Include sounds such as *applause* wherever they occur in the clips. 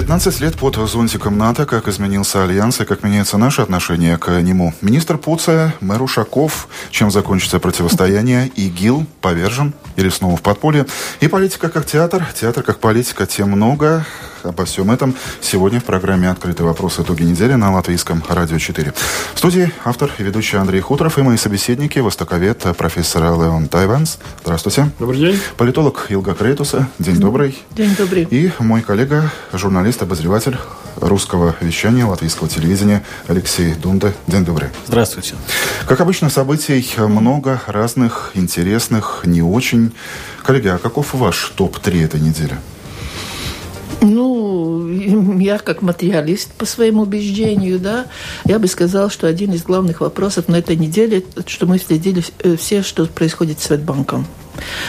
15 лет под зонтиком НАТО, как изменился Альянс и как меняется наше отношение к нему. Министр Пуция, мэр Ушаков, чем закончится противостояние, ИГИЛ повержен или снова в подполье. И политика как театр, театр как политика, тем много. Обо всем этом сегодня в программе «Открытый вопрос. Итоги недели» на Латвийском радио 4. В студии автор и ведущий Андрей Хуторов и мои собеседники, востоковед профессор Леон Тайванс. Здравствуйте. Добрый день. Политолог Илга Крейтуса. День добрый. День добрый. И мой коллега, журналист, обозреватель русского вещания латвийского телевидения Алексей Дунда. День добрый. Здравствуйте. Как обычно, событий много, разных, интересных, не очень. Коллеги, а каков ваш топ-3 этой недели? Ну, *laughs* я как материалист по своему убеждению, да, я бы сказал, что один из главных вопросов на этой неделе, что мы следили э, все, что происходит с Светбанком.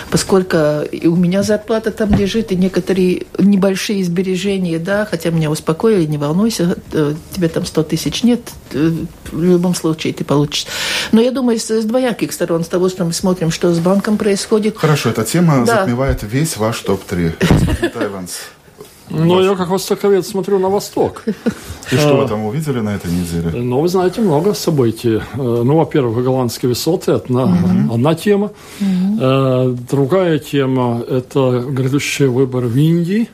Поскольку и у меня зарплата там лежит, и некоторые небольшие сбережения, да, хотя меня успокоили, не волнуйся, э, тебе там 100 тысяч нет, э, в любом случае ты получишь. Но я думаю, с, с двояких сторон, с того, что мы смотрим, что с банком происходит. Хорошо, эта тема да. затмевает весь ваш топ-3. Тайванс. Ну, я как востоковед смотрю на восток. *laughs* И что вы там увидели на этой неделе? Ну, вы знаете, много событий. Э, ну, во-первых, голландские высоты – это одна, одна тема. Э, другая тема – это грядущие выборы в Индии.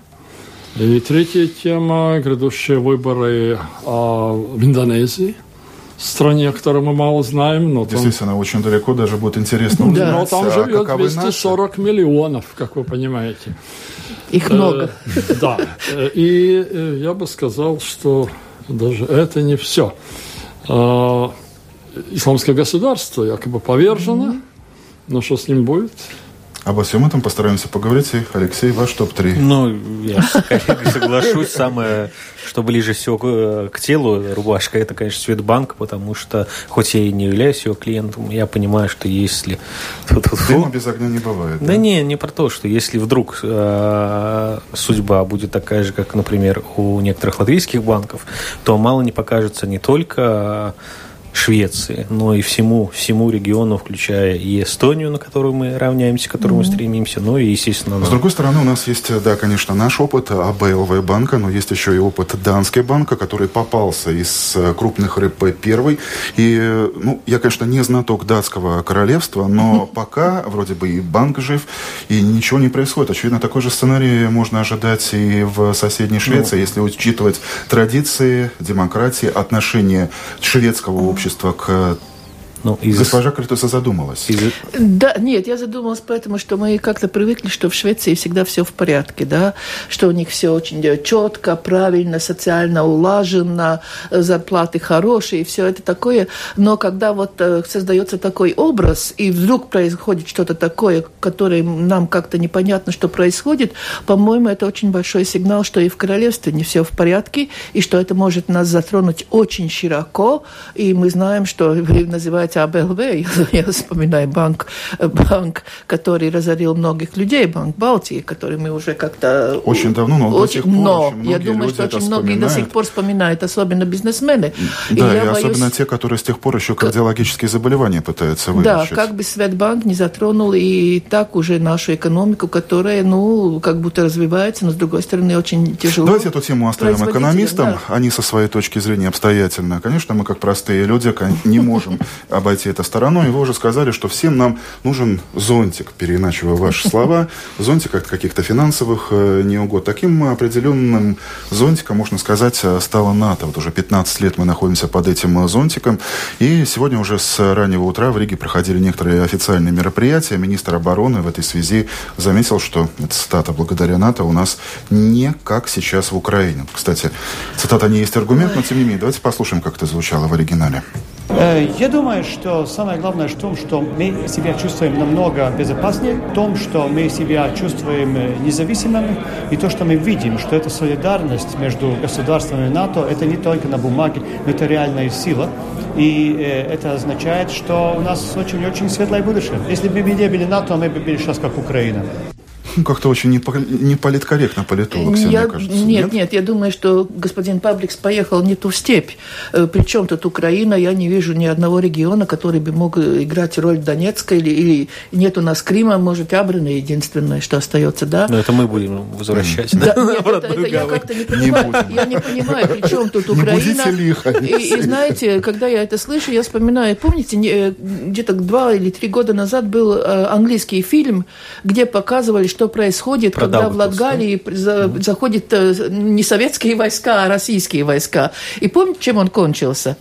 И третья тема – грядущие выборы а, в Индонезии стране, о которой мы мало знаем. Но Действительно, там... очень далеко, даже будет интересно узнать. Да. Но там а живет 240 наши? миллионов, как вы понимаете. Их много. *laughs* Э, да. И э, я бы сказал, что даже это не все. Э, исламское государство якобы повержено, но что с ним будет? Обо всем этом постараемся поговорить. И, Алексей, ваш топ-3. Ну, я с соглашусь. Самое, что ближе всего к, к телу рубашка, это, конечно, Светбанк, потому что, хоть я и не являюсь его клиентом, я понимаю, что если... Дыма без огня не бывает. Да, да не, не про то, что если вдруг э, судьба будет такая же, как, например, у некоторых латвийских банков, то мало не покажется не только... Швеции, но и всему, всему региону, включая и Эстонию, на которую мы равняемся, к которому mm-hmm. мы стремимся, ну и, естественно... С другой стороны, у нас есть, да, конечно, наш опыт АБЛВ банка, но есть еще и опыт Данской банка, который попался из э, крупных РП первый. И, ну, я, конечно, не знаток датского королевства, но mm-hmm. пока вроде бы и банк жив, и ничего не происходит. Очевидно, такой же сценарий можно ожидать и в соседней Швеции, mm-hmm. если учитывать традиции, демократии, отношения шведского общества общества к ну, из... Госпожа Критуса задумалась. Из... Да, нет, я задумалась поэтому, что мы как-то привыкли, что в Швеции всегда все в порядке, да, что у них все очень четко, правильно, социально улажено, зарплаты хорошие, все это такое. Но когда вот э, создается такой образ, и вдруг происходит что-то такое, которое нам как-то непонятно, что происходит, по-моему, это очень большой сигнал, что и в королевстве не все в порядке, и что это может нас затронуть очень широко, и мы знаем, что *laughs* вы называется АБЛВ, *laughs* я вспоминаю банк, банк, который разорил многих людей, Банк Балтии, который мы уже как-то... Очень давно, но очень, до сих пор Но я думаю, что очень многие до сих пор вспоминают, особенно бизнесмены. Да, и, и особенно боюсь... те, которые с тех пор еще кардиологические заболевания пытаются вылечить. Да, как бы Светбанк не затронул и так уже нашу экономику, которая, ну, как будто развивается, но с другой стороны очень тяжело. Давайте эту тему оставим экономистам. Да. Они со своей точки зрения обстоятельно. Конечно, мы как простые люди не можем *laughs* обойти это стороной. Вы уже сказали, что всем нам нужен зонтик, переиначивая ваши слова. Зонтик от каких-то финансовых э, неугод. Таким определенным зонтиком, можно сказать, э, стало НАТО. Вот уже 15 лет мы находимся под этим э, зонтиком. И сегодня уже с раннего утра в Риге проходили некоторые официальные мероприятия. Министр обороны в этой связи заметил, что, цитата, благодаря НАТО у нас не как сейчас в Украине. Кстати, цитата не есть аргумент, но тем не менее, давайте послушаем, как это звучало в оригинале. Э, я думаю, что самое главное в том, что мы себя чувствуем намного безопаснее, в том, что мы себя чувствуем э, независимыми, и то, что мы видим, что эта солидарность между государствами НАТО, это не только на бумаге, но это реальная сила. И э, это означает, что у нас очень-очень светлое будущее. Если бы мы не были НАТО, мы бы были сейчас как Украина. Ну, как-то очень не, не политкорректно политолог я, мне кажется. Нет, нет, нет, я думаю, что господин Пабликс поехал не ту степь. Э, Причем тут Украина, я не вижу ни одного региона, который бы мог играть роль Донецка, или, или нет у нас Крыма, может, Абрина единственное, что остается, да? Но это мы будем возвращать. Да, нет, это, это я как-то не понимаю. Не я не понимаю, при чем тут Украина. Лихо, и, и знаете, когда я это слышу, я вспоминаю, помните, э, где-то два или три года назад был э, английский фильм, где показывали, что происходит, Про когда в Латгалии за, заходят э, не советские войска, а российские войска. И помните, чем он кончился?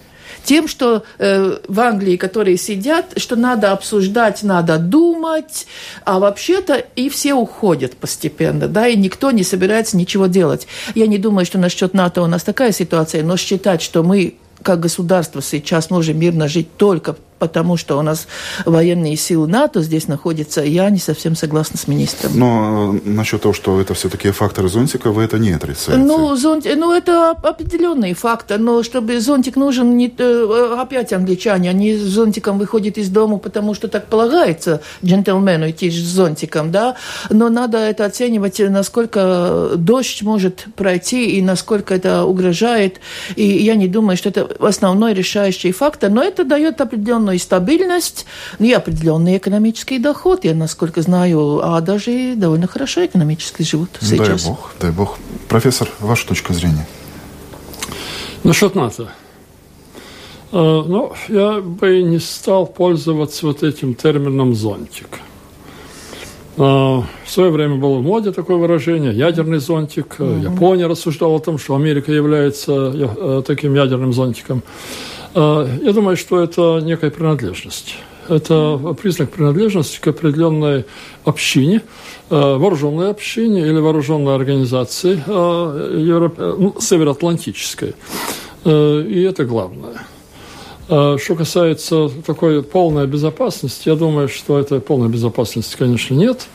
тем, что э, в Англии, которые сидят, что надо обсуждать, надо думать, а вообще-то и все уходят постепенно, да, и никто не собирается ничего делать. Я не думаю, что насчет НАТО у нас такая ситуация, но считать, что мы как государство сейчас можем мирно жить только потому что у нас военные силы НАТО здесь находятся, я не совсем согласна с министром. Но э, насчет того, что это все-таки фактор зонтика, вы это не отрицаете? Ну, зонт... ну это определенный фактор, но чтобы зонтик нужен, не... Э, опять англичане, они с зонтиком выходят из дома, потому что так полагается джентльмену идти с зонтиком, да, но надо это оценивать, насколько дождь может пройти и насколько это угрожает, и я не думаю, что это основной решающий фактор, но это дает определенный определенную стабильность и определенный экономический доход. Я, насколько знаю, а даже довольно хорошо экономически живут сейчас. Дай бог, дай бог. Профессор, ваша точка зрения? Насчет НАТО. А, ну, я бы не стал пользоваться вот этим термином «зонтик». А, в свое время было в моде такое выражение «ядерный зонтик». Угу. Япония рассуждала о том, что Америка является э, таким ядерным зонтиком. А, я думаю, что это некая принадлежность. Это признак принадлежности к определенной общине, а, вооруженной общине или вооруженной организации а, ну, североатлантической. И это главное. А, что касается такой полной безопасности, я думаю, что этой полной безопасности, конечно, нет.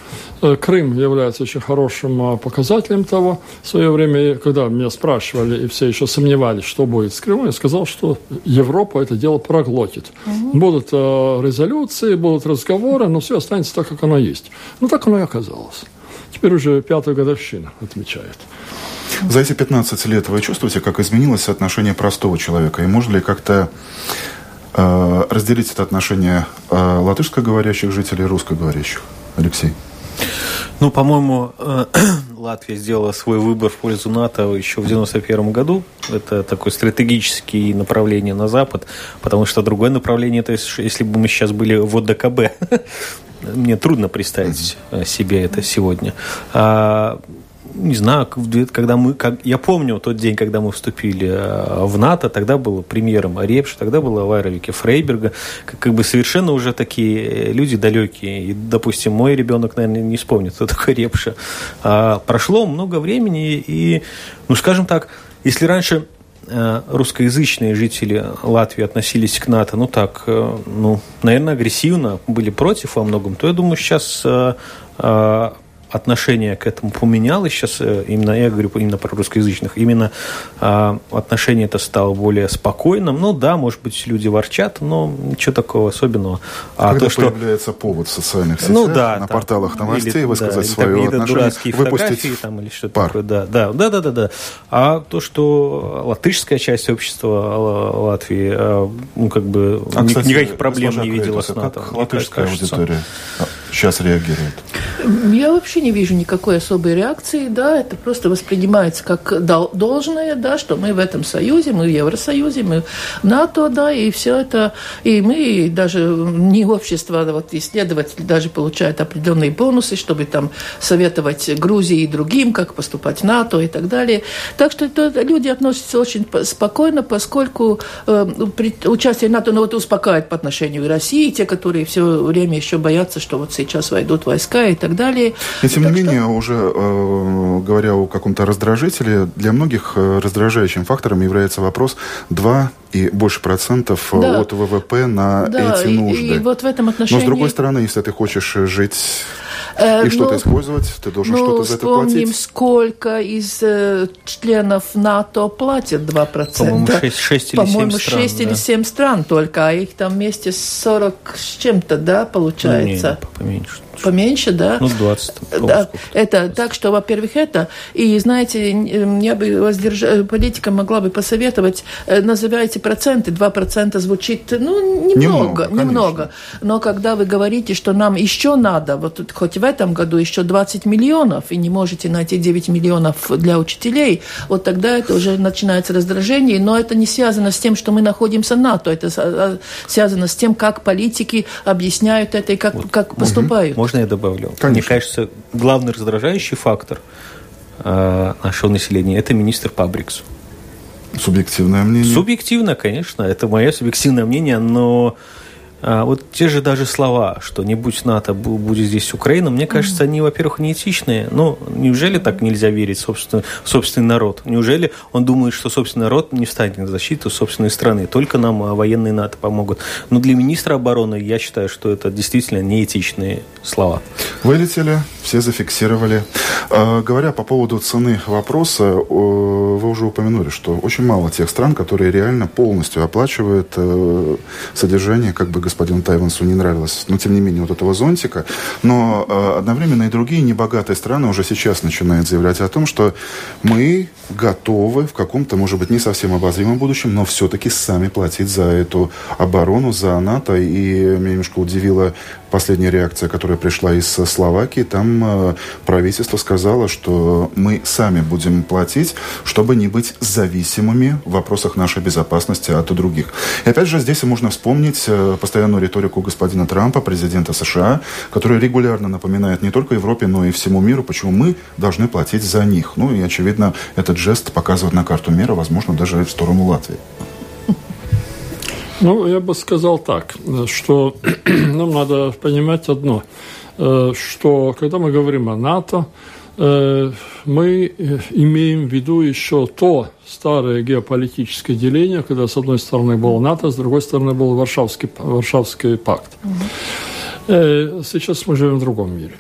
Э, Крым является очень хорошим а, показателем того. В свое время, когда меня спрашивали и все еще сомневались, что будет с Крымом, я сказал, что Европа это дело проглотит. Угу. Будут э, резолюции, будут разговоры, но все останется так, как оно есть. Ну, так оно и оказалось. Теперь уже пятая годовщина отмечает. За эти 15 лет вы чувствуете, как изменилось отношение простого человека? И можно ли как-то э, разделить это отношение э, латышскоговорящих жителей и русскоговорящих? Алексей. Ну, по-моему, э, *clears throat* Латвия сделала свой выбор в пользу НАТО еще в 1991 году. Это такое стратегическое направление на Запад, потому что другое направление, то есть, если бы мы сейчас были в ОДКБ, *laughs* мне трудно представить себе это сегодня. А не знаю, когда мы, как, я помню тот день, когда мы вступили э, в НАТО, тогда был премьером Репш, тогда было Вайровике Фрейберга, как, как бы совершенно уже такие люди далекие. И, допустим, мой ребенок, наверное, не вспомнит, кто такой Репша. А, прошло много времени, и, ну, скажем так, если раньше э, русскоязычные жители Латвии относились к НАТО, ну так, э, ну, наверное, агрессивно, были против во многом, то я думаю, сейчас отношение к этому поменялось сейчас, э, именно я говорю именно про русскоязычных, именно э, отношение это стало более спокойным. Ну да, может быть, люди ворчат, но ничего такого особенного. А Когда то, что... появляется повод в социальных сетях, ну, да, на там, порталах новостей, или, высказать да, свое или, отношение, дурацкие выпустить там, или что-то пар. такое. Да, да, да, да, да, да. А то, что латышская часть общества Латвии, э, ну, как бы а, кстати, никаких проблем не видела с НАТО. Как латышская аудитория сейчас реагирует? Я вообще не вижу никакой особой реакции, да, это просто воспринимается как должное, да, что мы в этом союзе, мы в Евросоюзе, мы в НАТО, да, и все это, и мы даже не общество, а вот исследователи даже получают определенные бонусы, чтобы там советовать Грузии и другим, как поступать в НАТО и так далее. Так что это, люди относятся очень спокойно, поскольку э, при, участие НАТО, ну, вот успокаивает по отношению к России, те, которые все время еще боятся, что вот сейчас войдут войска и так далее. Тем так не менее, что... уже э, говоря о каком-то раздражителе, для многих э, раздражающим фактором является вопрос 2 и больше процентов э, да. от ВВП на да, эти нужды. И, и вот в этом отношении... Но с другой стороны, если ты хочешь жить и что-то ну, использовать, ты должен ну, что-то за это платить. вспомним, сколько из э, членов НАТО платят 2%. По-моему, 6, 6 или По-моему, 7 стран. 6 да. или 7 стран только, а их там вместе 40 с чем-то, да, получается? Ну, не, поменьше. Поменьше, да. Ну, 20. Да, это так, что, во-первых, это, и, знаете, я бы воздержала, политика могла бы посоветовать, э, называйте проценты, 2% звучит, ну, немного, немного, немного. Но когда вы говорите, что нам еще надо, вот хоть в этом году еще 20 миллионов, и не можете найти 9 миллионов для учителей, вот тогда это уже начинается раздражение, но это не связано с тем, что мы находимся в НАТО, это а, связано с тем, как политики объясняют это и как, вот. как поступают. Можно я добавлю? Конечно. Мне кажется, главный раздражающий фактор э, нашего населения – это министр Пабрикс. Субъективное мнение? Субъективно, конечно, это мое субъективное мнение, но вот те же даже слова, что не будь НАТО, будет здесь Украина, мне кажется, они, во-первых, неэтичные. Ну, неужели так нельзя верить в собственный, собственный народ? Неужели он думает, что собственный народ не встанет на защиту собственной страны? Только нам а, военные НАТО помогут. Но для министра обороны я считаю, что это действительно неэтичные слова. Вылетели, все зафиксировали. А, говоря по поводу цены вопроса, вы уже упомянули, что очень мало тех стран, которые реально полностью оплачивают э, содержание как бы господину Тайвансу не нравилось, но тем не менее вот этого зонтика. Но э, одновременно и другие небогатые страны уже сейчас начинают заявлять о том, что мы готовы в каком-то, может быть, не совсем обозримом будущем, но все-таки сами платить за эту оборону, за НАТО. И меня немножко удивила последняя реакция, которая пришла из Словакии. Там э, правительство сказало, что мы сами будем платить, чтобы не быть зависимыми в вопросах нашей безопасности от других. И опять же, здесь можно вспомнить э, постоянную риторику господина Трампа, президента США, который регулярно напоминает не только Европе, но и всему миру, почему мы должны платить за них. Ну и, очевидно, этот жест показывает на карту мира, возможно, даже в сторону Латвии. Ну, я бы сказал так, что *clears throat* нам надо понимать одно, э, что когда мы говорим о НАТО, э, мы имеем в виду еще то старое геополитическое деление, когда с одной стороны было НАТО, с другой стороны был Варшавский, Варшавский пакт. Угу. Сейчас мы живем в другом мире.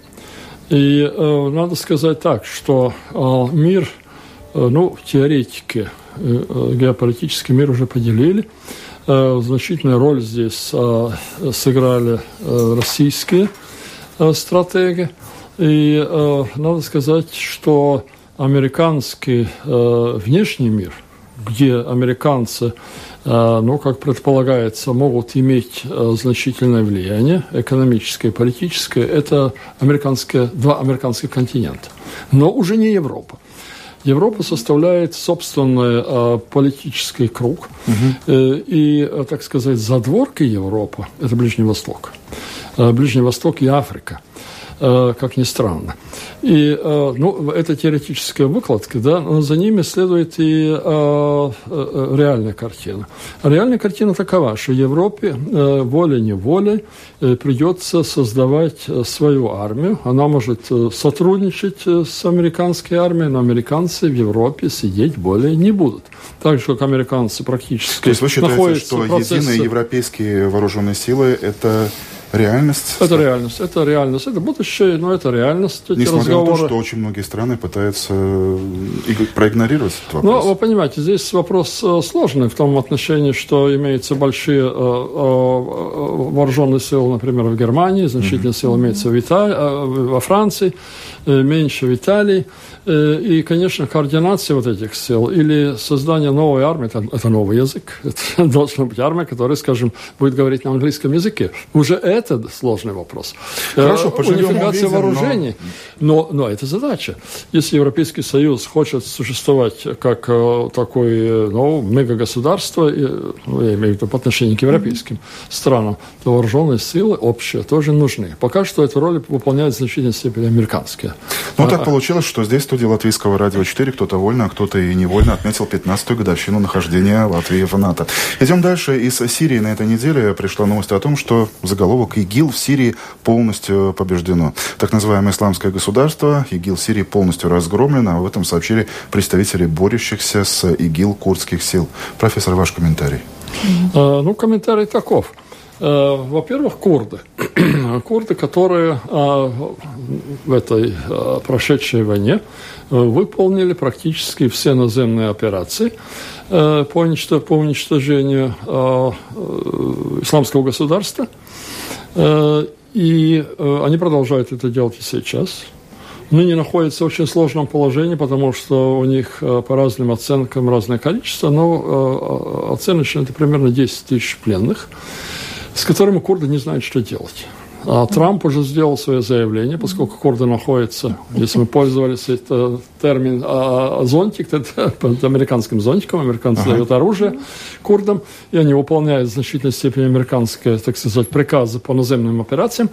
И э, надо сказать так, что э, мир, э, ну, теоретики, э, геополитический мир уже поделили. Э, значительную роль здесь э, сыграли э, российские стратеги. И надо сказать, что американский внешний мир, где американцы, ну, как предполагается, могут иметь значительное влияние, экономическое и политическое, это американские, два американских континента. Но уже не Европа. Европа составляет собственный э, политический круг, угу. и, э, так сказать, задворки Европы – это Ближний Восток. Ближний Восток и Африка – как ни странно. И, э, ну, это теоретическая выкладка, да, но за ними следует и э, реальная картина. реальная картина такова, что Европе волей-неволей придется создавать свою армию. Она может сотрудничать с американской армией, но американцы в Европе сидеть более не будут. Так же, как американцы практически То есть вы считаете, что единые европейские вооруженные силы – это реальность? Это реальность, это реальность, это будущее, но это реальность. Эти Несмотря разговоры. на то, что очень многие страны пытаются э, проигнорировать этот вопрос. Ну, вы понимаете, здесь вопрос э, сложный в том отношении, что имеются большие э, вооруженные силы, например, в Германии, значительные mm-hmm. силы имеются в Италии, во Франции, меньше в Италии. И, конечно, координация вот этих сил или создание новой армии, это, это новый язык, *laughs* это должна быть армия, которая, скажем, будет говорить на английском языке. Уже это это сложный вопрос. Хорошо, э, поживем, Унификация вооружений. Но... но... Но это задача. Если Европейский Союз хочет существовать как э, такое э, ну, мегагосударство, ну, я имею в виду по отношению к европейским странам, то вооруженные силы общие тоже нужны. Пока что эту роль выполняют в значительной степени американские. Ну, а, так получилось, что здесь в студии Латвийского радио 4 кто-то вольно, а кто-то и невольно отметил 15-ю годовщину нахождения Латвии в НАТО. Идем дальше. Из Сирии на этой неделе пришла новость о том, что заголовок заголовок ИГИЛ в Сирии полностью побеждено. Так называемое исламское государство ИГИЛ в Сирии полностью разгромлено. Об этом сообщили представители борющихся с ИГИЛ курдских сил. Профессор, ваш комментарий. А, ну, комментарий таков. А, во-первых, курды. *clears throat* курды, которые а, в этой прошедшей войне выполнили практически все наземные операции по уничтожению исламского государства – Э, и они продолжают это делать и сейчас ныне находятся в очень сложном положении, потому что у них по разным оценкам разное количество, но оценочно это примерно 10 тысяч пленных, с которыми курды не знают, что делать. А Трамп уже сделал свое заявление, поскольку курды находятся, если мы пользовались это термин а, зонтик, это *laughs* под американским зонтиком, американцы ага. дают оружие курдам, и они выполняют в значительной степени американские, так сказать, приказы по наземным операциям.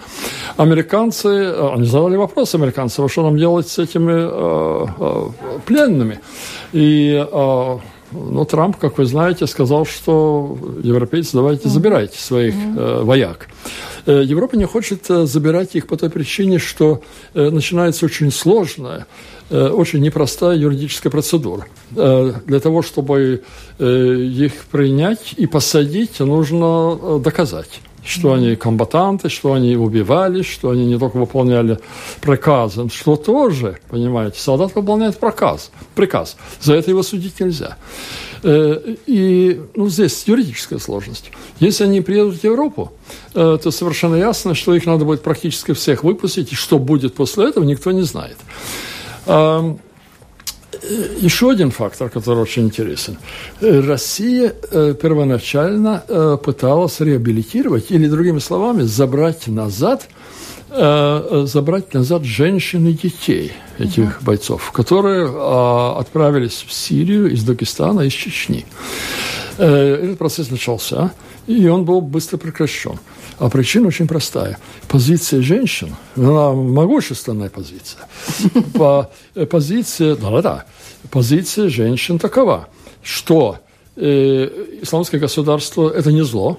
Американцы, а, они задали вопрос американцам, а что нам делать с этими э, э, пленными? И э, ну, Трамп, как вы знаете, сказал, что европейцы, давайте забирайте своих э, вояк. Э, Европа не хочет э, забирать их по той причине, что э, начинается очень сложная, очень непростая юридическая процедура. Для того, чтобы их принять и посадить, нужно доказать что они комбатанты, что они убивали, что они не только выполняли приказы, что тоже, понимаете, солдат выполняет приказ, приказ. За это его судить нельзя. Э, и ну, здесь юридическая сложность. Если они приедут в Европу, э, то совершенно ясно, что их надо будет практически всех выпустить, и что будет после этого, никто не знает. Э, еще один фактор, который очень интересен. Россия первоначально пыталась реабилитировать, или, другими словами, забрать назад – Э, забрать назад женщин и детей этих угу. бойцов, которые э, отправились в Сирию из Дагестана, из Чечни. Э, этот процесс начался, и он был быстро прекращен. А причина очень простая. Позиция женщин, она могущественная позиция. По, э, позиция, да-да-да, позиция женщин такова, что э, исламское государство – это не зло,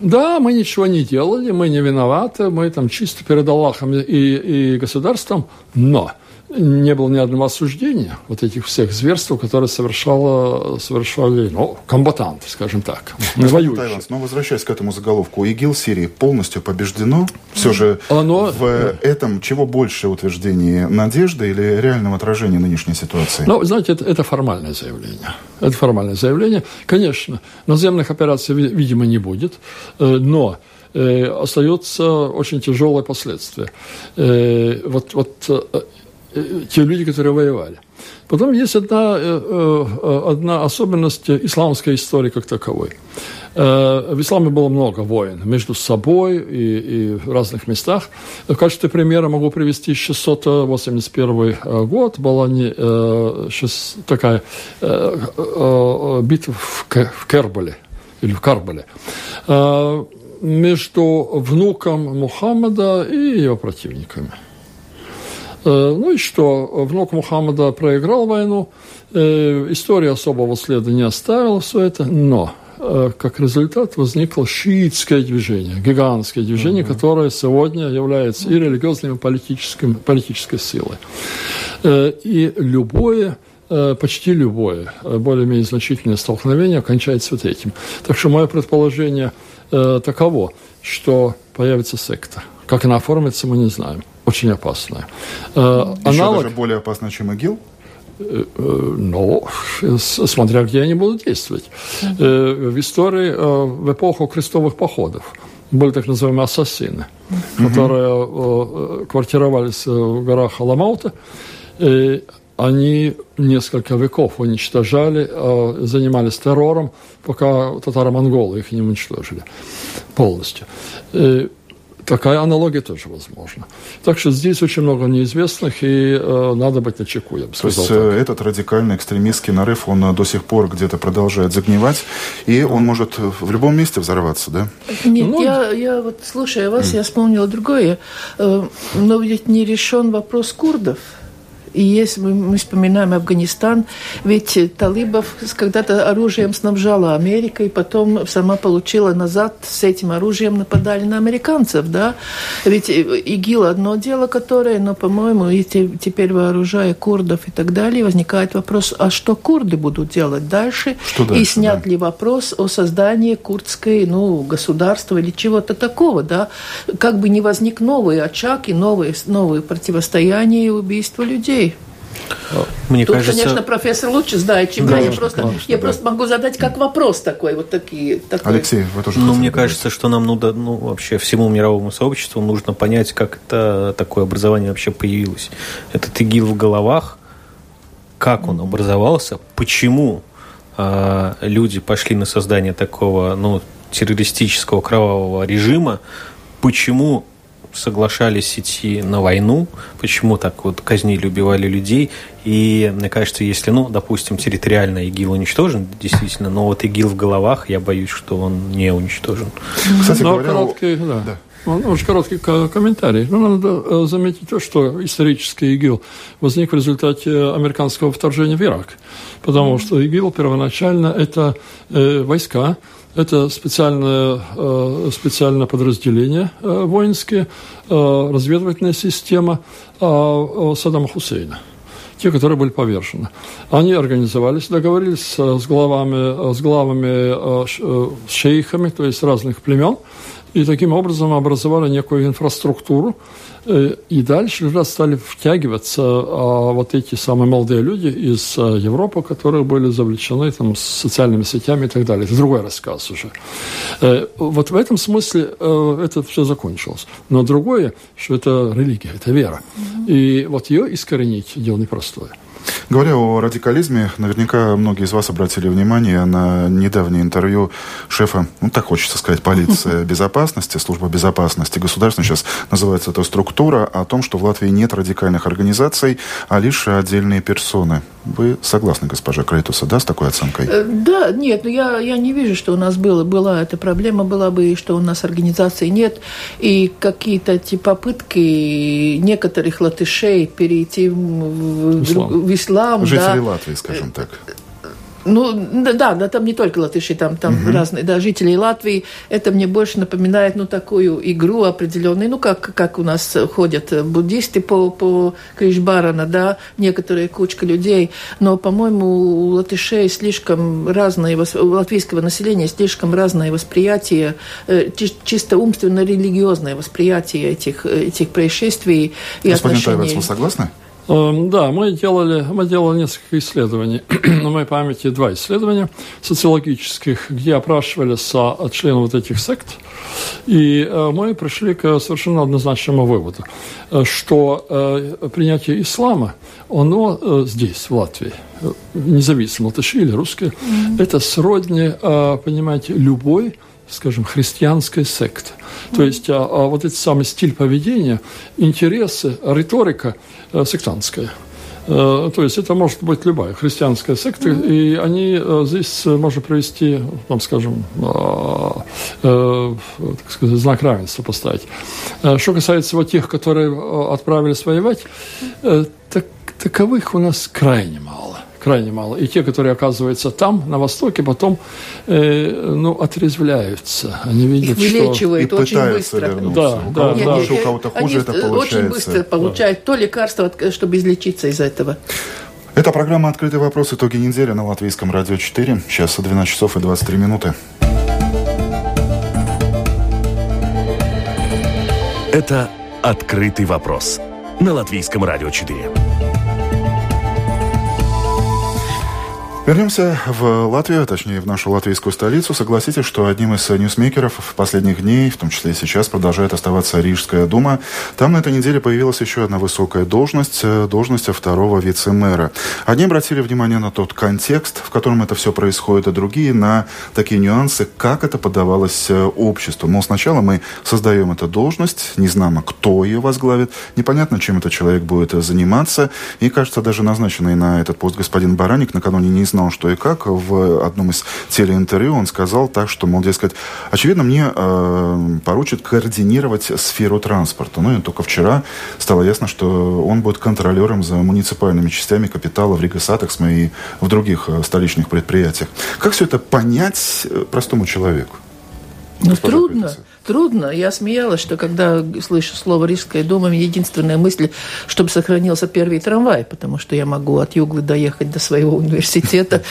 да, мы ничего не делали, мы не виноваты, мы там чисто перед Аллахом и, и государством, но не было ни одного осуждения вот этих всех зверств, которые совершало, совершали ну, комбатанты, скажем так, воюющие. Но возвращаясь к этому заголовку, ИГИЛ Сирии полностью побеждено. Все же Оно... в этом чего больше утверждений надежды или реального отражения нынешней ситуации? Ну, знаете, это, это формальное заявление. Это формальное заявление. Конечно, наземных операций, видимо, не будет, э, но э, остается очень тяжелое последствие. Э, вот, вот те люди, которые воевали. Потом есть одна, э, э, одна особенность исламской истории как таковой. Э, в исламе было много войн между собой и, и в разных местах. В качестве примера могу привести 681 год. Была не, сейчас такая битва в Кербале или в Карбале между внуком Мухаммада и его противниками. Э, ну и что? Внук Мухаммада проиграл войну. Э, история особого следа не оставила все это, но э, как результат возникло шиитское движение, гигантское движение, uh-huh. которое сегодня является и религиозной, и политическим, политической силой. И любое почти любое более-менее значительное столкновение кончается вот этим. Так что мое предположение таково, что появится секта. Как она оформится, мы не знаем очень опасная. Э, Еще Аналог... даже более опасная, чем ИГИЛ? Э, э, ну, смотря где они будут действовать. В истории, в эпоху крестовых походов были так называемые ассасины, угу. которые квартировались в горах Аламаута. Они несколько веков уничтожали, занимались террором, пока татаро-монголы их не уничтожили полностью. Такая аналогия тоже возможна. Так что здесь очень много неизвестных, и э, надо быть начеку, я бы сказал. То есть так. Э, этот радикальный экстремистский нарыв, он э, до сих пор где-то продолжает загнивать, и он может в любом месте взорваться, да? Нет, ну, я, я вот, слушая вас, mm. я вспомнила другое. Э, но ведь не решен вопрос курдов. И если мы вспоминаем Афганистан, ведь талибов когда-то оружием снабжала Америка, и потом сама получила назад с этим оружием нападали на американцев, да? Ведь ИГИЛ одно дело, которое, но, по-моему, и теперь вооружая курдов и так далее, возникает вопрос, а что курды будут делать дальше? Что дальше и снят да? ли вопрос о создании курдской, ну, государства или чего-то такого, да? Как бы не возник новый очаг и новые, новые противостояния и убийства людей людей. Мне Тут, кажется... конечно, профессор лучше знает, чем да, я. Я просто, конечно, я да. просто могу задать как вопрос такой, вот такие. Такой. Алексей, вы тоже Ну, мне кажется, что нам ну, да, ну, вообще всему мировому сообществу нужно понять, как это такое образование вообще появилось. Этот ИГИЛ в головах, как он образовался, почему э, люди пошли на создание такого, ну, террористического кровавого режима, почему соглашались идти на войну, почему так вот казнили, убивали людей. И мне кажется, если, ну, допустим, территориально ИГИЛ уничтожен, действительно, но вот ИГИЛ в головах, я боюсь, что он не уничтожен. Кстати но говоря, короткий, да. да. Ну, очень короткий комментарий. Ну, надо э, заметить то, что исторический ИГИЛ возник в результате американского вторжения в Ирак. Потому что ИГИЛ первоначально это э, войска, это специальное, э, специальное подразделение э, воинские, э, разведывательная система Саддама Хусейна те, которые были повержены. Они организовались, договорились с главами, с главами, с шейхами, то есть разных племен, и таким образом образовали некую инфраструктуру, Э, и дальше уже стали втягиваться а, вот эти самые молодые люди из а, Европы, которые были завлечены там, социальными сетями и так далее. Это другой рассказ уже. Э, вот в этом смысле э, это все закончилось. Но другое, что это религия, это вера. И вот ее искоренить дело непростое. Говоря о радикализме, наверняка многие из вас обратили внимание на недавнее интервью шефа, ну так хочется сказать, полиции *laughs* безопасности, служба безопасности государственной, сейчас называется эта структура, о том, что в Латвии нет радикальных организаций, а лишь отдельные персоны. Вы согласны, госпожа Крейтуса, да, с такой оценкой? Э, да, нет, но ну я, я не вижу, что у нас было, была эта проблема, была бы, и что у нас организации нет, и какие-то эти попытки некоторых латышей перейти в, в, в ислам. Жители да, Латвии, скажем так. Ну, да, да, там не только латыши, там, там угу. разные, да, жители Латвии. Это мне больше напоминает, ну, такую игру определенную, ну, как, как у нас ходят буддисты по, по Кришбарана, да, некоторые кучка людей. Но, по-моему, у латышей слишком разное, у латвийского населения слишком разное восприятие, э, чисто умственно-религиозное восприятие этих, этих происшествий и Господин отношений. Тайвец, вы согласны? Эм, да, мы делали, мы делали несколько исследований. *clears throat* На моей памяти два исследования социологических, где опрашивали со членов вот этих сект. И э, мы пришли к совершенно однозначному выводу, э, что э, принятие ислама, оно здесь, в Латвии, независимо, латыши или русские, mm-hmm. это сродни, понимаете, любой скажем, христианской секты. То есть а, а вот этот самый стиль поведения, интересы, риторика э, сектантская. Э, то есть это может быть любая христианская секта, mm-hmm. и они э, здесь можно провести, там, скажем, э, так сказать, знак равенства поставить. Что касается вот тех, которые отправились воевать, так, таковых у нас крайне мало крайне мало. И те, которые оказываются там, на Востоке, потом э, ну, отрезвляются. Они видят, Их вылечивают что... очень быстро. Да, у да, да. Нет, у кого-то хуже это получается. Очень быстро получают да. то лекарство, чтобы излечиться из этого. Это программа «Открытый вопрос. Итоги недели» на Латвийском радио 4. Сейчас 12 часов и 23 минуты. Это «Открытый вопрос» на Латвийском радио 4. Вернемся в Латвию, точнее в нашу латвийскую столицу. Согласитесь, что одним из ньюсмейкеров последних дней, в том числе и сейчас, продолжает оставаться Рижская дума. Там на этой неделе появилась еще одна высокая должность, э, должность второго вице-мэра. Одни обратили внимание на тот контекст, в котором это все происходит, а другие на такие нюансы, как это подавалось э, обществу. Мол, сначала мы создаем эту должность, не знамо, кто ее возглавит, непонятно, чем этот человек будет заниматься. И, кажется, даже назначенный на этот пост господин Бараник накануне не знал, что и как. В одном из телеинтервью он сказал так, что, мол, дескать, очевидно, мне э, поручат координировать сферу транспорта. Ну и только вчера стало ясно, что он будет контролером за муниципальными частями капитала в Rīgas Satiksme и в других э, столичных предприятиях. Как все это понять э, простому человеку? Ну, трудно, трудно. Я смеялась, что когда слышу слово «Рижская дума», единственная мысль, чтобы сохранился первый трамвай, потому что я могу от Юглы доехать до своего университета,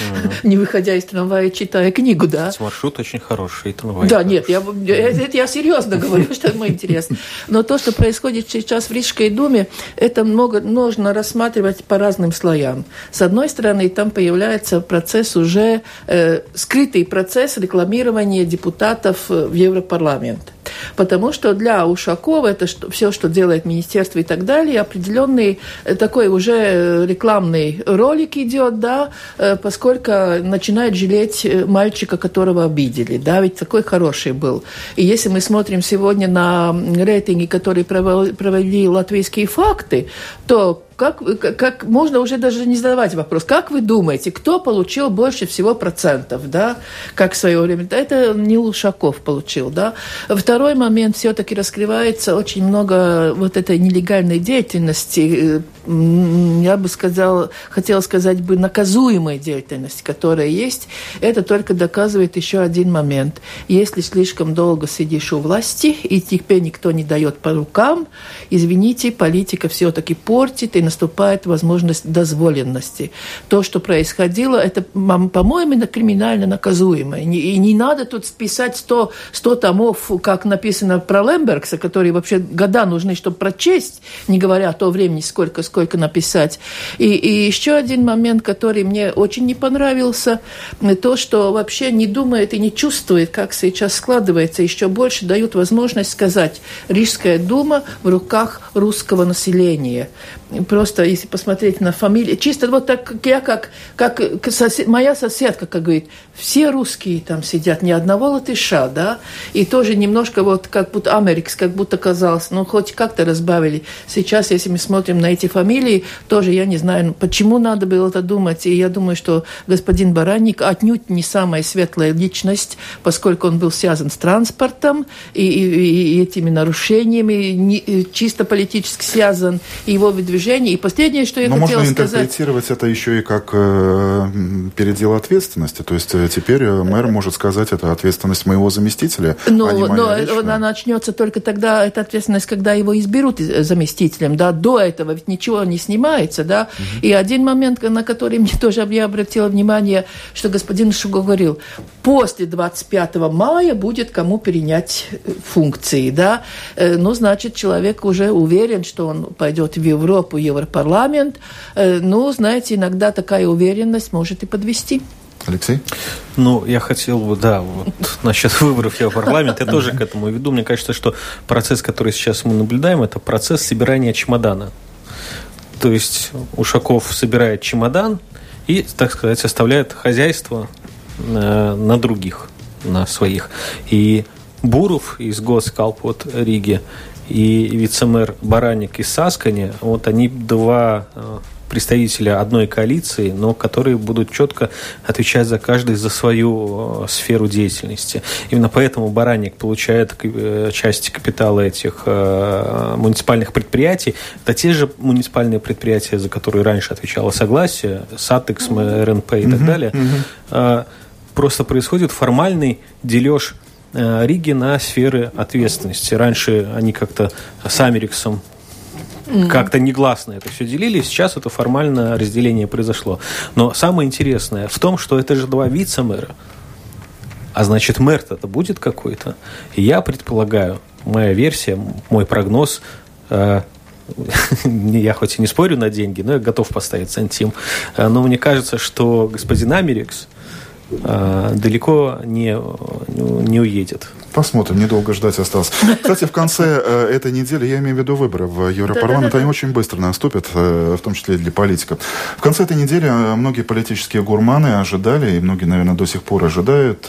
не выходя из трамвая, читая книгу, да. Маршрут очень хороший, трамвай. Да, нет, я, это я серьезно говорю, что это интересно. Но то, что происходит сейчас в Рижской думе, это много, нужно рассматривать по разным слоям. С одной стороны, там появляется процесс уже, э, скрытый процесс рекламирования депутатов э, в Европарламент. Потому что для Ушакова это что, все, что делает министерство и так далее, определенный э, такой уже э, рекламный ролик идет, да, э, поскольку начинает жалеть мальчика, которого обидели, да, ведь такой хороший был. И если мы смотрим сегодня на рейтинги, которые провели латвийские факты, то как, как можно уже даже не задавать вопрос, как вы думаете, кто получил больше всего процентов, да, как в свое время? Это не Лушаков получил, да. Второй момент, все-таки раскрывается очень много вот этой нелегальной деятельности, э, я бы сказала, хотела сказать бы, наказуемой деятельности, которая есть, это только доказывает еще один момент. Если слишком долго сидишь у власти, и тебе никто не дает по рукам, извините, политика все-таки портит, и наступает возможность дозволенности. То, что происходило, это, по-моему, криминально наказуемо. И не, надо тут списать 100, 100 томов, как написано про Лембергса, которые вообще года нужны, чтобы прочесть, не говоря о то времени, сколько, сколько написать. И, и еще один момент, который мне очень не понравился, то, что вообще не думает и не чувствует, как сейчас складывается, еще больше дают возможность сказать, Рижская дума в руках русского населения просто если посмотреть на фамилии, чисто вот так я как, как сосед, моя соседка, как говорит, все русские там сидят, ни одного латыша, да, и тоже немножко вот как будто Америкс, как будто казалось, ну хоть как-то разбавили. Сейчас, если мы смотрим на эти фамилии, тоже я не знаю, ну, почему надо было это думать, и я думаю, что господин Баранник отнюдь не самая светлая личность, поскольку он был связан с транспортом и, и, и этими нарушениями, не, чисто политически связан, его выдвижение. И последнее, что я Но хотела можно сказать... интерпретировать это еще и как э, передел ответственности, то есть э, теперь э, мэр может сказать, это ответственность моего заместителя, но, а не моя Но личная. она начнется только тогда, эта ответственность, когда его изберут заместителем, да, до этого ведь ничего не снимается, да, угу. и один момент, на который мне *laughs* тоже я обратила внимание, что господин Шуго говорил, после 25 мая будет кому перенять э, функции, да, э, ну, значит, человек уже уверен, что он пойдет в Европу, Европарламент, ну, знаете, иногда такая уверенность может и подвести. Алексей? Ну, я хотел бы, да, вот *laughs* насчет выборов в парламент, я тоже к этому веду. Мне кажется, что процесс, который сейчас мы наблюдаем, это процесс собирания чемодана. То есть Ушаков собирает чемодан и, так сказать, оставляет хозяйство на, на других, на своих. И Буров из Госкалп от Риги и вице-мэр Бараник из Саскани, вот они два э, представителя одной коалиции, но которые будут четко отвечать за каждый за свою э, сферу деятельности. Именно поэтому Баранник получает э, части капитала этих муниципальных предприятий. Это те же муниципальные предприятия, за которые раньше отвечало согласие, САТЭКС, РНП и так далее. Просто происходит формальный дележ Риги на сферы ответственности. Раньше они как-то с Америксом как-то негласно это все делили. Сейчас это формальное разделение произошло. Но самое интересное в том, что это же два вице-мэра. А значит, мэр-то это будет какой-то. И я предполагаю, моя версия, мой прогноз, э, *laughs* я хоть и не спорю на деньги, но я готов поставить сантим. Э, но мне кажется, что господин Америкс э, далеко не, не уедет. Посмотрим, недолго ждать осталось. *laughs* Кстати, в конце э, этой недели, я имею в виду выборы в Европарламент, они очень быстро наступят, э, в том числе и для политиков. В конце этой недели э, многие политические гурманы ожидали, и многие, наверное, до сих пор ожидают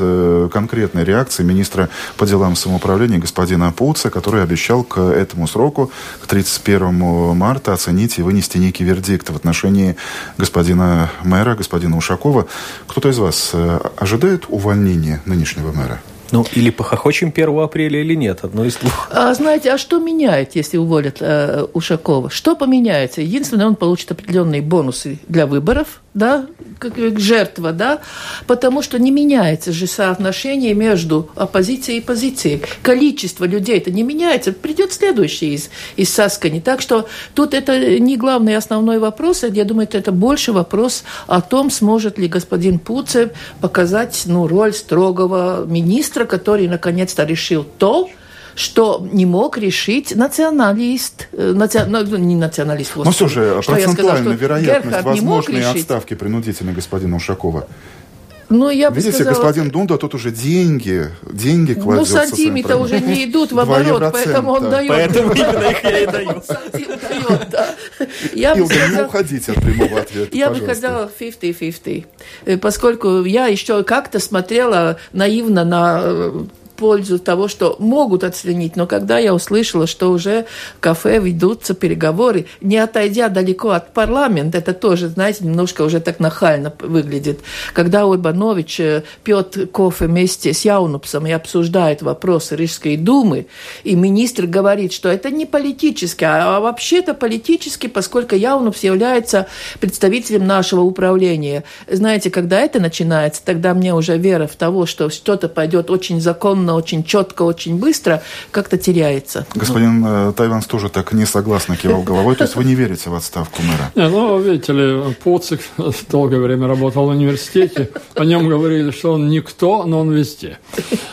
конкретной реакции министра по делам самоуправления господина Пуца, который обещал к этому сроку, к 31 марта, оценить и вынести некий вердикт в отношении господина мэра, господина Ушакова. Кто-то из вас ожидает увольнения нынешнего мэра? Ну, или похохочем 1 апреля, или нет, одно из двух. А знаете, а что меняет, если уволят э, Ушакова? Что поменяется? Единственное, он получит определенные бонусы для выборов – да, как жертва, да, потому что не меняется же соотношение между оппозицией и позицией. Количество людей это не меняется, придет следующий из, из Саскани. Так что тут это не главный основной вопрос, я думаю, это больше вопрос о том, сможет ли господин Пуцев показать ну, роль строгого министра, который наконец-то решил то, что не мог решить националист, э, наци... Ну, не националист, Но все же, процентуальная вероятность возможной отставки принудительной господина Ушакова ну, я бы Видите, сказала... господин Дунда тут уже деньги, деньги кладет. Ну, сантимы-то уже не идут в оборот, поэтому он дает. Поэтому именно их я и даю. *laughs* Я бы сказала... не уходите от прямого ответа, Я бы сказала 50-50, э, поскольку я еще как-то смотрела наивно на э, пользу того, что могут оценить. Но когда я услышала, что уже в кафе ведутся переговоры, не отойдя далеко от парламента, это тоже, знаете, немножко уже так нахально выглядит. Когда Урбанович э, пьет кофе вместе с Яунупсом и обсуждает вопросы Рижской думы, и министр говорит, что это не политически, а вообще-то политически, поскольку Яунупс является представителем нашего управления. Знаете, когда это начинается, тогда мне уже вера в того, что что-то пойдет очень законно плавно, очень четко, очень быстро, как-то теряется. Господин э, Тайванс тоже так не согласно кивал головой. То есть вы не верите в отставку мэра? Не, ну, видите ли, Поцик *laughs* долгое время работал в университете. О нем говорили, что он никто, но он везде.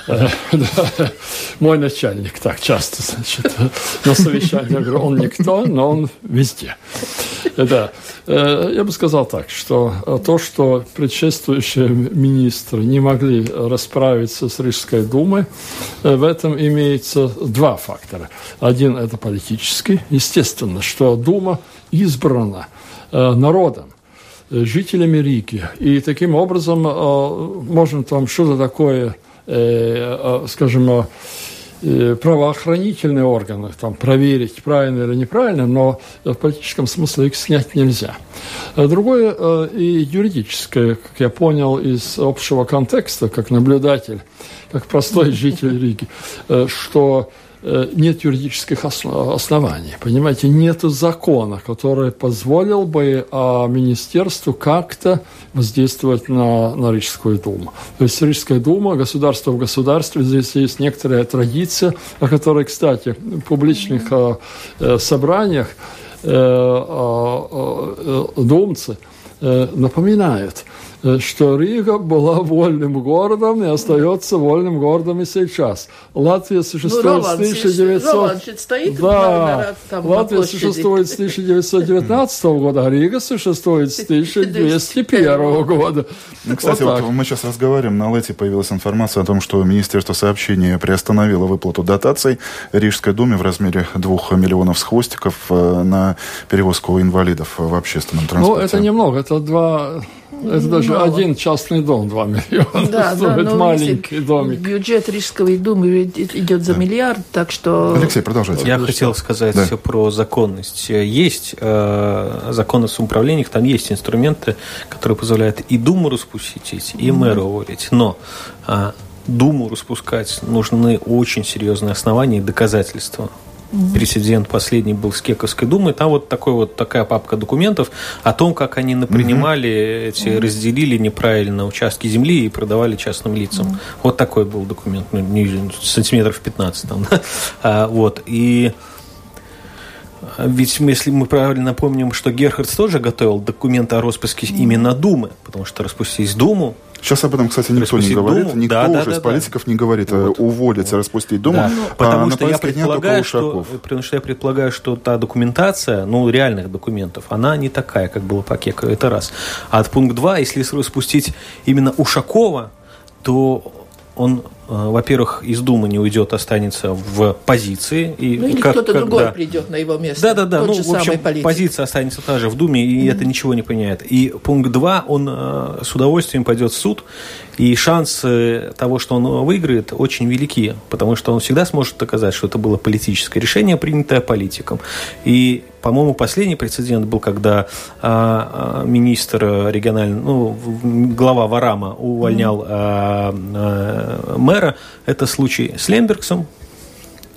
Э, *laughs* Мой начальник так часто, значит, *laughs* на совещании говорю, он никто, но он везде. Да. Э, я бы сказал так, что то, что предшествующие министры не могли расправиться с Рижской думой, в этом имеется два фактора. Один – это политический. Естественно, что Дума избрана э, народом, э, жителями Риги. И таким образом можно там что-то такое, скажем, правоохранительные органы там проверить, правильно или неправильно, но в политическом смысле их снять нельзя. Другое и юридическое, как я понял из общего контекста, как наблюдатель, как простой *laughs* житель Риги, э, что э, нет юридических оснований. Понимаете, нет закона, который позволил бы а, министерству как-то воздействовать на, на Рижскую думу. То есть Рижская дума, государство в государстве, здесь есть некоторая традиция, о которой, кстати, в публичных а, собраниях а, а, думцы напоминают – Э, что Рига была вольным городом и остается вольным городом и сейчас. Латвия существует ну, с 1900... Роман, стоит да, там Латвия существует с 1919 года, а Рига существует с *laughs* 1201 *laughs* года. Ну, кстати, вот вот мы сейчас разговариваем, на Лете появилась информация о том, что Министерство сообщения приостановило выплату дотаций Рижской думе в размере 2 миллионов с хвостиков э, на перевозку инвалидов в общественном транспорте. Ну, это немного, это два это даже Мало. один частный дом 2 миллиона да, *laughs* стоит, да, маленький видите, домик. Бюджет Рижской думы идет за да. миллиард, так что... Алексей, продолжайте. Я хотел сказать да. про законность. Есть э, законы самоуправления, там есть инструменты, которые позволяют и Думу распустить, и мэра уволить. Но э, Думу распускать нужны очень серьезные основания и доказательства. Прецедент последний был с Кековской думой. Там вот, такой вот такая папка документов о том, как они напринимали, mm-hmm. эти, разделили неправильно участки земли и продавали частным лицам. Mm-hmm. Вот такой был документ, ну, не, сантиметров 15 там. а, вот. И ведь если мы правильно помним, что Герхардс тоже готовил документ о распуске именно Думы, потому что распустить Думу Сейчас об этом, кстати, никто не говорит. Думу. Никто да, уже да, из политиков не говорит э, вот. уволить, вот. распустить Думу. Да. А потому, что я предполагаю, что, потому что я предполагаю, что та документация, ну, реальных документов, она не такая, как было по Кеку. Это раз. А от пункт 2, если распустить именно Ушакова, то он Э, во-первых, из Думы не уйдет, останется в позиции. И ну, или кто-то другой да. придет на его место. Да, да, да. ну, в общем, позиция останется та же в Думе, и mm-hmm. это ничего не поменяет. И пункт 2, он э, с удовольствием пойдет в суд, и шансы того, что он выиграет, очень велики, потому что он всегда сможет доказать, что это было политическое решение, принятое политиком. И по-моему, последний прецедент был, когда а, а, министр региональный, ну, глава Варама увольнял а, а, мэра. Это случай с Лембергсом,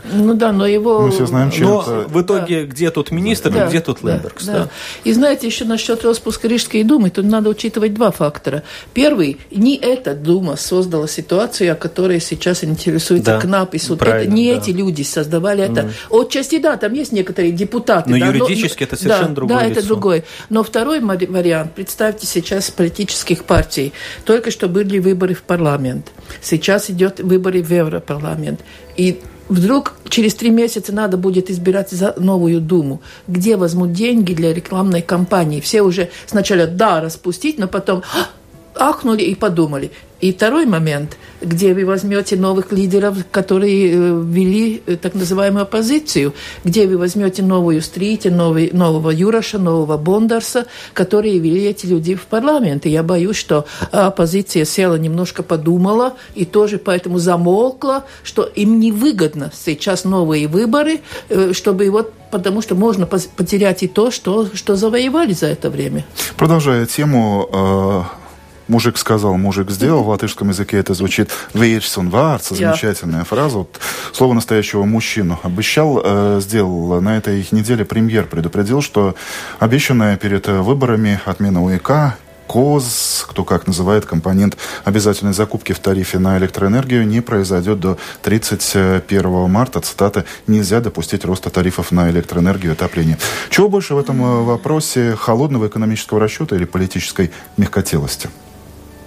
Ну да, но его... Мы все знаем, чем Но это... в итоге где тут министр, Да, и где тут да, Лембергс, да. да? И знаете, еще насчет распуска Рижской думы, тут надо учитывать два фактора. Первый, не эта дума создала ситуацию, о которой сейчас интересуется Да, КНАП и суд. правильно, это не да. эти люди создавали это. Отчасти, да, там есть некоторые депутаты. Но да, юридически это совершенно да, другое Да, это лицо. другой. Но второй вариант. Представьте сейчас политических партий. Только что были выборы в парламент. Сейчас идет выборы в Европарламент. И вдруг через три месяца надо будет избирать за новую Думу. Где возьмут деньги для рекламной кампании? Все уже сначала да, распустить, но потом «А, ахнули и подумали. И второй момент, где вы возьмете новых лидеров, которые э, вели э, так называемую оппозицию, где вы возьмете новую Стрите, новый, нового Юраша, нового Бондарса, которые вели эти люди в парламент. И я боюсь, что оппозиция села, немножко подумала и тоже поэтому замолкла, что им невыгодно сейчас новые выборы, э, чтобы вот потому что можно потерять и то, что, что завоевали за это время. Продолжая тему, э, мужик сказал, мужик сделал. В латышском языке это звучит «вейрсон варц», Да. замечательная фраза. Вот, слово настоящего мужчину. Обещал, э, сделал на этой неделе премьер, предупредил, что обещанная перед э, выборами отмена УЕК КОЗ, кто как называет, компонент обязательной закупки в тарифе на электроэнергию не произойдет до 31 марта. Цитата «Нельзя допустить роста тарифов на электроэнергию и отопление». Чего больше в этом э, вопросе холодного экономического расчета или политической мягкотелости?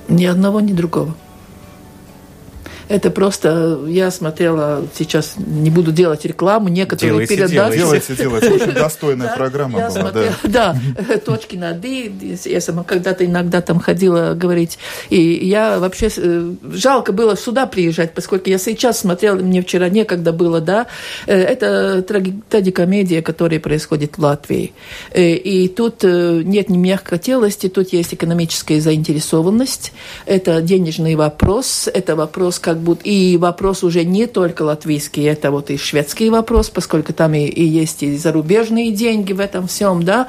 Ни одного, ни другого. Это просто, я смотрела, сейчас не буду делать рекламу, некоторые Делайте, передачи. Делайте, делайте. Очень достойная программа я была, смотрела, да. да. точки над «и». Я сама когда-то иногда там ходила говорить. И я вообще... э, Жалко было сюда приезжать, поскольку я сейчас смотрела, мне вчера некогда было, да. Э, Это траги- трагикомедия, которая происходит в Латвии. Э, И тут нет ни мягкотелости, тут есть экономическая заинтересованность. Это денежный вопрос, это вопрос как будто... И вопрос уже не только латвийский, это вот и шведский вопрос, поскольку там и, и есть и зарубежные деньги в этом всем, да,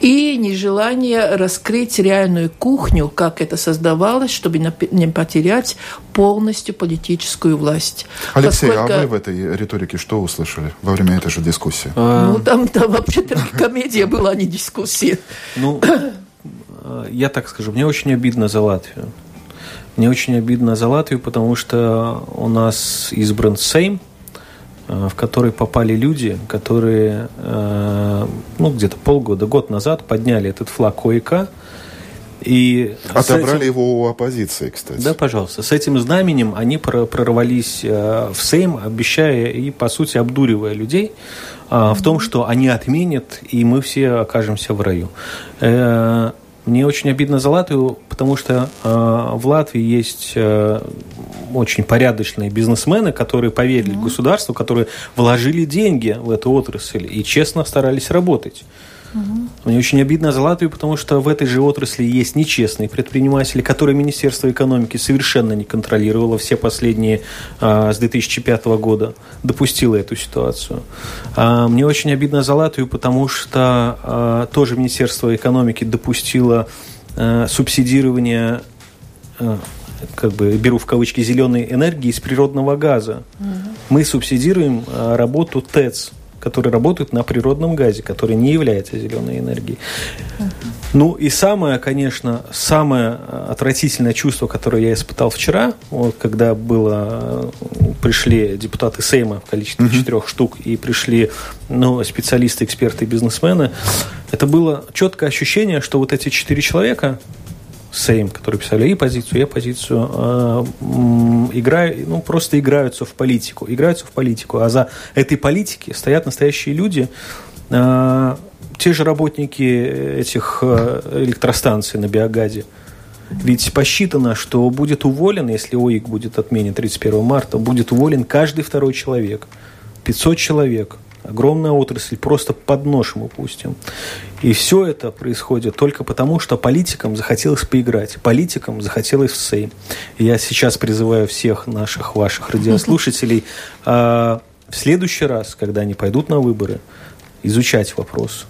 и нежелание раскрыть реальную кухню, как это создавалось, чтобы не потерять полностью политическую власть. Алексей, Поскольку- а вы в этой риторике что услышали во время этой же дискуссии? Ну, там, там вообще комедия была, а не дискуссия. Ну, я так скажу, мне очень обидно за Латвию. Мне очень обидно за Латвию, потому что у нас избран Сейм, э, в который попали люди, которые, э, ну, где-то полгода, год назад подняли этот флаг ОИК. И Отобрали этим- его у оппозиции, кстати. Да, пожалуйста. С этим знаменем они про- прорвались э, в Сейм, обещая и, по сути, обдуривая людей в том, что они отменят, и мы все окажемся в раю. Мне очень обидно за Латвию, потому что э, в Латвии есть э, очень порядочные бизнесмены, которые поверили государству, которые вложили деньги в эту отрасль и честно старались работать. Мне очень обидно за Латвию, потому что в этой же отрасли есть нечестные предприниматели, которые Министерство экономики совершенно не контролировало все последние а, с 2005 года, допустило эту ситуацию. А, мне очень обидно за Латвию, потому что а, тоже Министерство экономики допустило а, субсидирование а, как бы беру в кавычки зеленой энергии из природного газа. Мы субсидируем а, работу ТЭЦ, которые работают на природном газе, который не является зеленой энергией. Ну и самое, конечно, самое э, отвратительное чувство, которое я испытал вчера, вот, когда было, э, пришли депутаты Сейма в количестве четырех штук и пришли ну, специалисты, эксперты, бизнесмены, это было четкое ощущение, что вот эти четыре человека, Сейм, которые писали и позицию, и оппозицию, э, играют, ну, просто играются в политику. Играются в политику. А за этой политики стоят настоящие люди, э, те же работники этих э, электростанций на биогазе. Ведь посчитано, что будет уволен, если ОИК будет отменен 31 марта, будет уволен каждый второй человек. 500 человек. Огромная отрасль, просто под нож мы пустим. И все это происходит только потому, что политикам захотелось поиграть. Политикам захотелось в Сейм. Я сейчас призываю всех наших, ваших радиослушателей а, в следующий раз, когда они пойдут на выборы, изучать вопрос.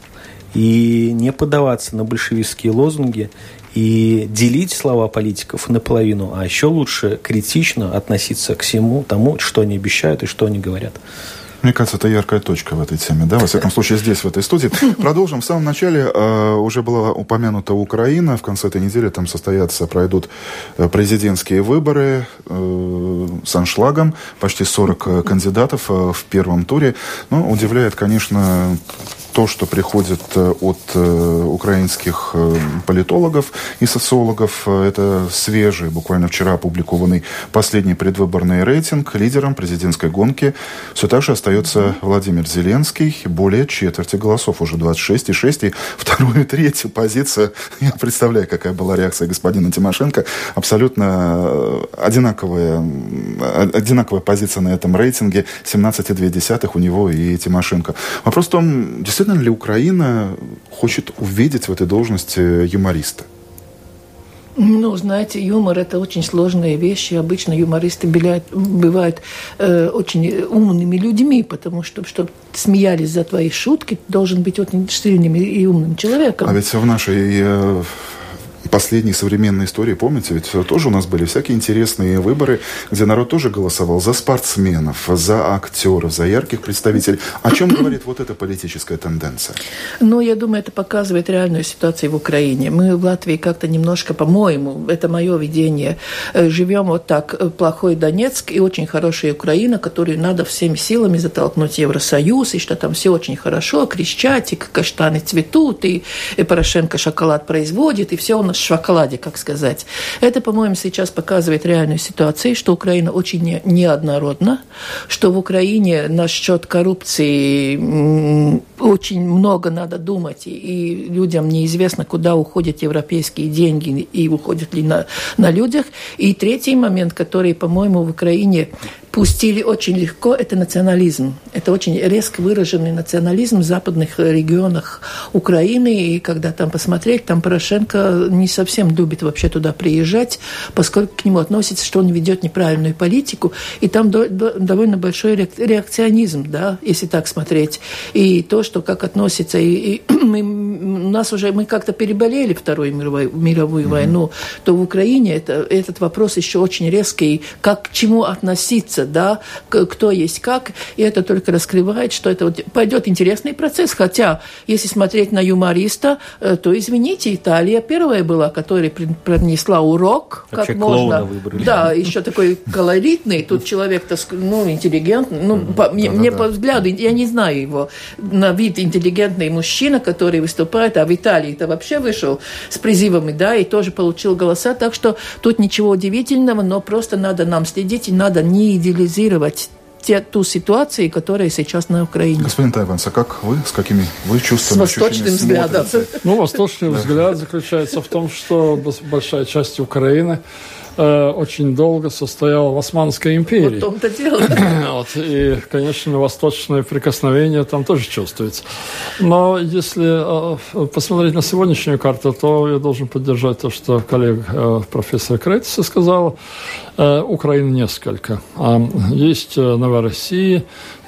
И не поддаваться на большевистские лозунги и делить слова политиков наполовину, а еще лучше критично относиться к всему тому, что они обещают и что они говорят. Мне кажется, это яркая точка в этой теме, да, во всяком случае здесь, в этой студии. Продолжим. В самом начале э, уже была упомянута Украина. В конце этой недели там состоятся, пройдут э, президентские выборы э, с аншлагом. Почти 40 э, кандидатов в первом туре. Но удивляет, конечно, то, что приходит э, от э, украинских э, политологов и социологов. Это свежий, буквально вчера опубликованный последний предвыборный рейтинг. Лидером президентской гонки все так же остается Владимир Зеленский. Более четверти голосов, уже 26,6. И вторую *laughs* и третью позицию, я представляю, какая была реакция господина Тимошенко, абсолютно одинаковая, одинаковая позиция на этом рейтинге. 17,2 у него и Тимошенко. Вопрос в том, действительно, Действительно ли Украина хочет увидеть в этой должности юмориста? Ну, знаете, юмор – это очень сложные вещи. Обычно юмористы бывают, бывают э, очень умными людьми, потому что, чтобы смеялись за твои шутки, ты должен быть очень сильным и умным человеком. А ведь в нашей э, последней современной истории, помните, ведь тоже у нас были всякие интересные выборы, где народ тоже голосовал за спортсменов, за актеров, за ярких представителей. О чем говорит вот эта политическая тенденция? Ну, я думаю, это показывает реальную ситуацию в Украине. Мы в Латвии как-то немножко, по-моему, это мое видение, э, живем вот так, э, плохой Донецк и очень хорошая Украина, которую надо всеми силами затолкнуть Евросоюз, и что там все очень хорошо, крещать, и каштаны цветут, и, Порошенко шоколад производит, и все у нас шоколаде, как сказать. Это, по-моему, сейчас показывает реальную ситуацию, что Украина очень не, неоднородна, что в Украине насчет коррупции очень много надо думать, и людям неизвестно, куда уходят европейские деньги и уходят ли на, на людях. И третий момент, который, по-моему, в Украине пустили очень легко, это национализм. Это очень резко выраженный национализм в западных регионах Украины. И когда там посмотреть, там Порошенко не совсем любит вообще туда приезжать, поскольку к нему относится, что он ведет неправильную политику. И там до, до, довольно большой реакционизм, да, если так смотреть. И то, что как относится, и, и *clears throat* мы, у нас уже, мы как-то переболели Вторую мировую, мировую mm-hmm. войну, то в Украине это, этот вопрос еще очень резкий, как к чему относиться, да, кто есть как, и это только раскрывает, что это вот пойдет интересный процесс, хотя, если смотреть на юмориста, э, то, извините, Италия первая была, которая принесла урок, Вообще как можно... Выбрали. Да, еще такой колоритный, тут человек-то, ну, интеллигентный, ну, по, мне, мне по взгляду, я не знаю его, на вид интеллигентный мужчина, который выступает, а в Италии это вообще вышел с призывами, да, и тоже получил голоса, так что тут ничего удивительного, но просто надо нам следить, и надо не идеализировать те, ту ситуацию, которая сейчас на Украине. Господин Тайванс, а как вы, с какими вы чувствами, С восточным взглядом. Ну, восточный взгляд заключается в том, что большая часть Украины Э, очень долго состояла в Османской империи. Вот том-то дело. *clears throat* вот, и, конечно, восточное прикосновение там тоже чувствуется. Но если э, посмотреть на сегодняшнюю карту, то я должен поддержать то, что коллега э, профессор Кретиса сказала. Украины несколько. А есть Новороссия,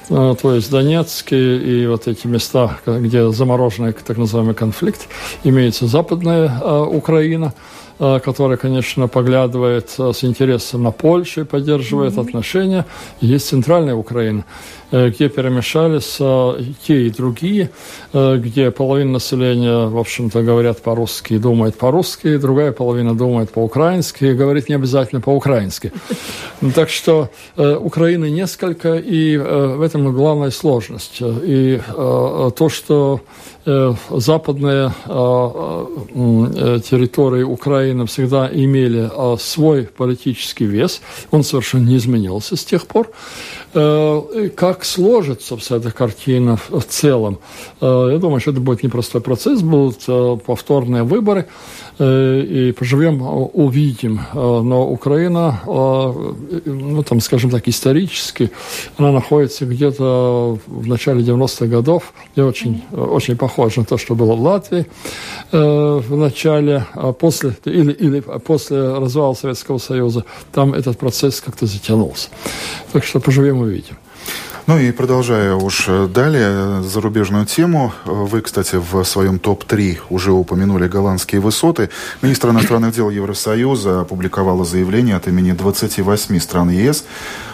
то есть Донецкие и вот эти места, где замороженный так называемый конфликт, имеется западная Украина – Э, которая, конечно, поглядывает э, с интересом на Польшу и поддерживает mm-hmm. отношения. Есть центральная Украина, где перемешались те и другие, где половина населения, в общем-то, говорят по-русски думает по-русски, другая половина думает по-украински и говорит не обязательно по-украински. Так что Украины несколько, и в этом главная сложность. И то, что Э, западные э, э, территории Украины всегда имели свой политический вес. Он совершенно не изменился с тех пор. Как сложится вся эта картина в целом? Я думаю, что это будет непростой процесс, будут повторные выборы. Э, и поживем, увидим. Э, но Украина, э, ну, там, скажем так, исторически, она находится где-то в начале 90-х годов, и очень, очень похоже на то, что было в Латвии в начале, а после, или, или после развала Советского Союза, там этот процесс как-то затянулся. Так что поживем, увидим. Ну и продолжая уж далее зарубежную тему, вы, кстати, в своем топ-3 уже упомянули голландские высоты. Министр иностранных дел Евросоюза опубликовала заявление от имени 28 стран ЕС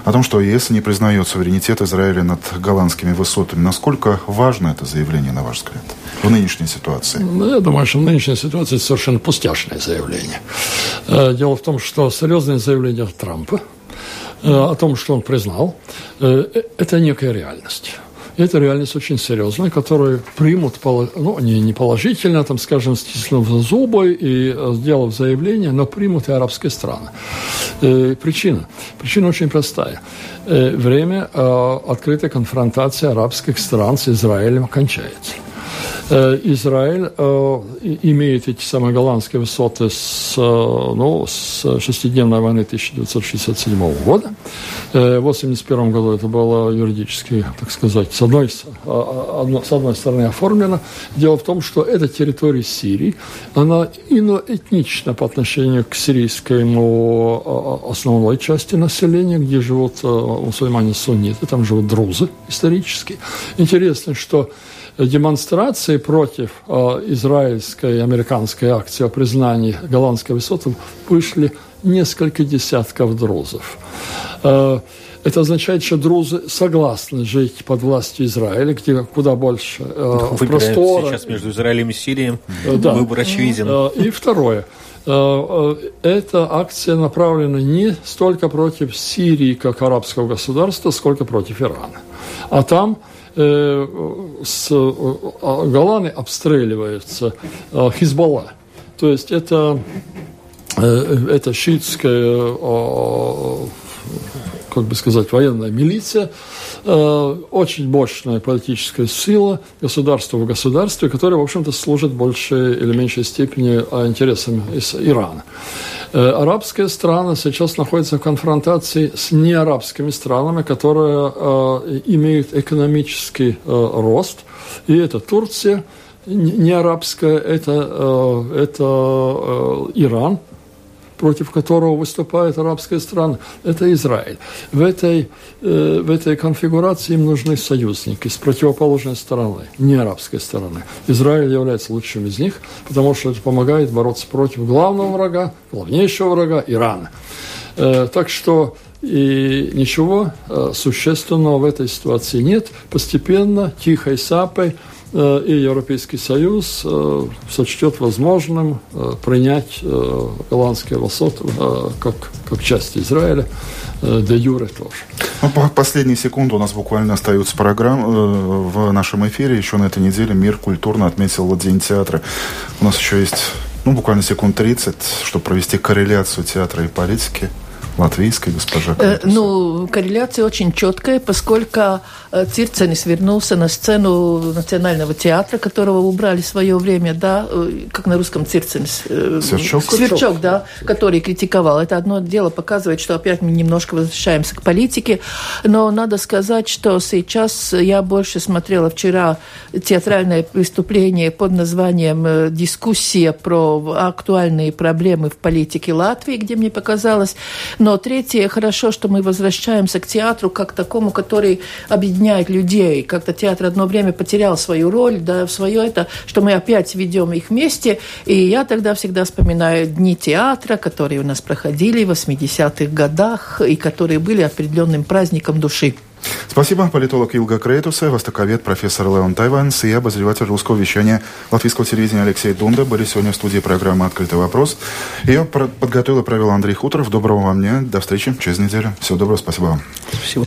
о том, что ЕС не признает суверенитет Израиля над голландскими высотами. Насколько важно это заявление, на ваш взгляд, в нынешней ситуации? Ну, я думаю, что в нынешней ситуации это совершенно пустяшное заявление. Э, дело в том, что серьезное заявление Трампа – Э, о том, что он признал, э, это некая реальность. Это реальность очень серьезная, которую примут, ну, не, не положительно, там, скажем, стиснув зубы и э, сделав заявление, но примут и арабские страны. Причина. Причина очень простая. Время открытой конфронтации арабских стран с Израилем кончается. Э, Израиль э, имеет эти самые голландские высоты с, э, ну, с шестидневной войны 1967 года. В 1981 году это было юридически, так сказать, с одной, с одной стороны оформлено. Дело в том, что эта территория Сирии, она иноэтнична по отношению к сирийскому основной части населения, где живут мусульмане-сунниты, там живут друзы исторически. Интересно, что демонстрации против э, израильской и американской акции о признании голландской высоты вышли несколько десятков друзов. Э, это означает, что друзы согласны жить под властью Израиля, где куда больше э, простора. сейчас между Израилем и Сирией. Э, да. Выбор очевиден. Э, и второе. Э, эта акция направлена не столько против Сирии как арабского государства, сколько против Ирана. А там с э, Голланы обстреливаются э, Хизбалла. То есть это, это шиитская, как бы сказать, военная милиция, очень мощная политическая сила, государство в государстве, которое, в общем-то, служит в большей или меньшей степени интересам Ирана. Э, арабские страны сейчас находятся в конфронтации с неарабскими странами, которые э, имеют экономический э, рост. И это Турция, не арабская, это, это Иран, против которого выступают арабские страны, это Израиль. В этой, э, в этой конфигурации им нужны союзники с противоположной стороны, не арабской стороны. Израиль является лучшим из них, потому что это помогает бороться против главного врага, главнейшего врага Ирана. Э, так что и ничего э, существенного в этой ситуации нет. Постепенно, тихой сапой – и Европейский Союз э, сочтет возможным э, принять голландские высоты как, как часть Израиля, де юре тоже. Ну, по последние секунды у нас буквально остаются программ в нашем эфире. Еще на этой неделе мир культурно отметил День театра. У нас еще есть ну, буквально секунд 30, чтобы провести корреляцию театра и политики латвийской госпожа Э, ну, корреляция очень четкая, поскольку э, Цирценис вернулся на сцену Национального театра, которого убрали в свое время, да, э, как на русском Цирценис. Э, Сверчок? Сверчок, да, который критиковал. Это одно дело показывает, что опять мы немножко возвращаемся к политике, но надо сказать, что сейчас я больше смотрела вчера театральное выступление под названием «Дискуссия про актуальные проблемы в политике Латвии», где мне показалось, но третье, хорошо, что мы возвращаемся к театру как такому, который объединяет людей. Как-то театр одно время потерял свою роль, да, свое это, что мы опять ведем их вместе. И я тогда всегда вспоминаю дни театра, которые у нас проходили в 80-х годах и которые были определенным праздником души. Спасибо. Политолог Илга Крейтуса, востоковед, профессор Леон Тайванс и обозреватель русского вещания латвийского телевидения Алексей Дунда были сегодня в студии программы «Открытый вопрос». Ее подготовил и провел Андрей Хуторов. Доброго вам дня. До встречи через неделю. Всего доброго. Спасибо вам. Спасибо.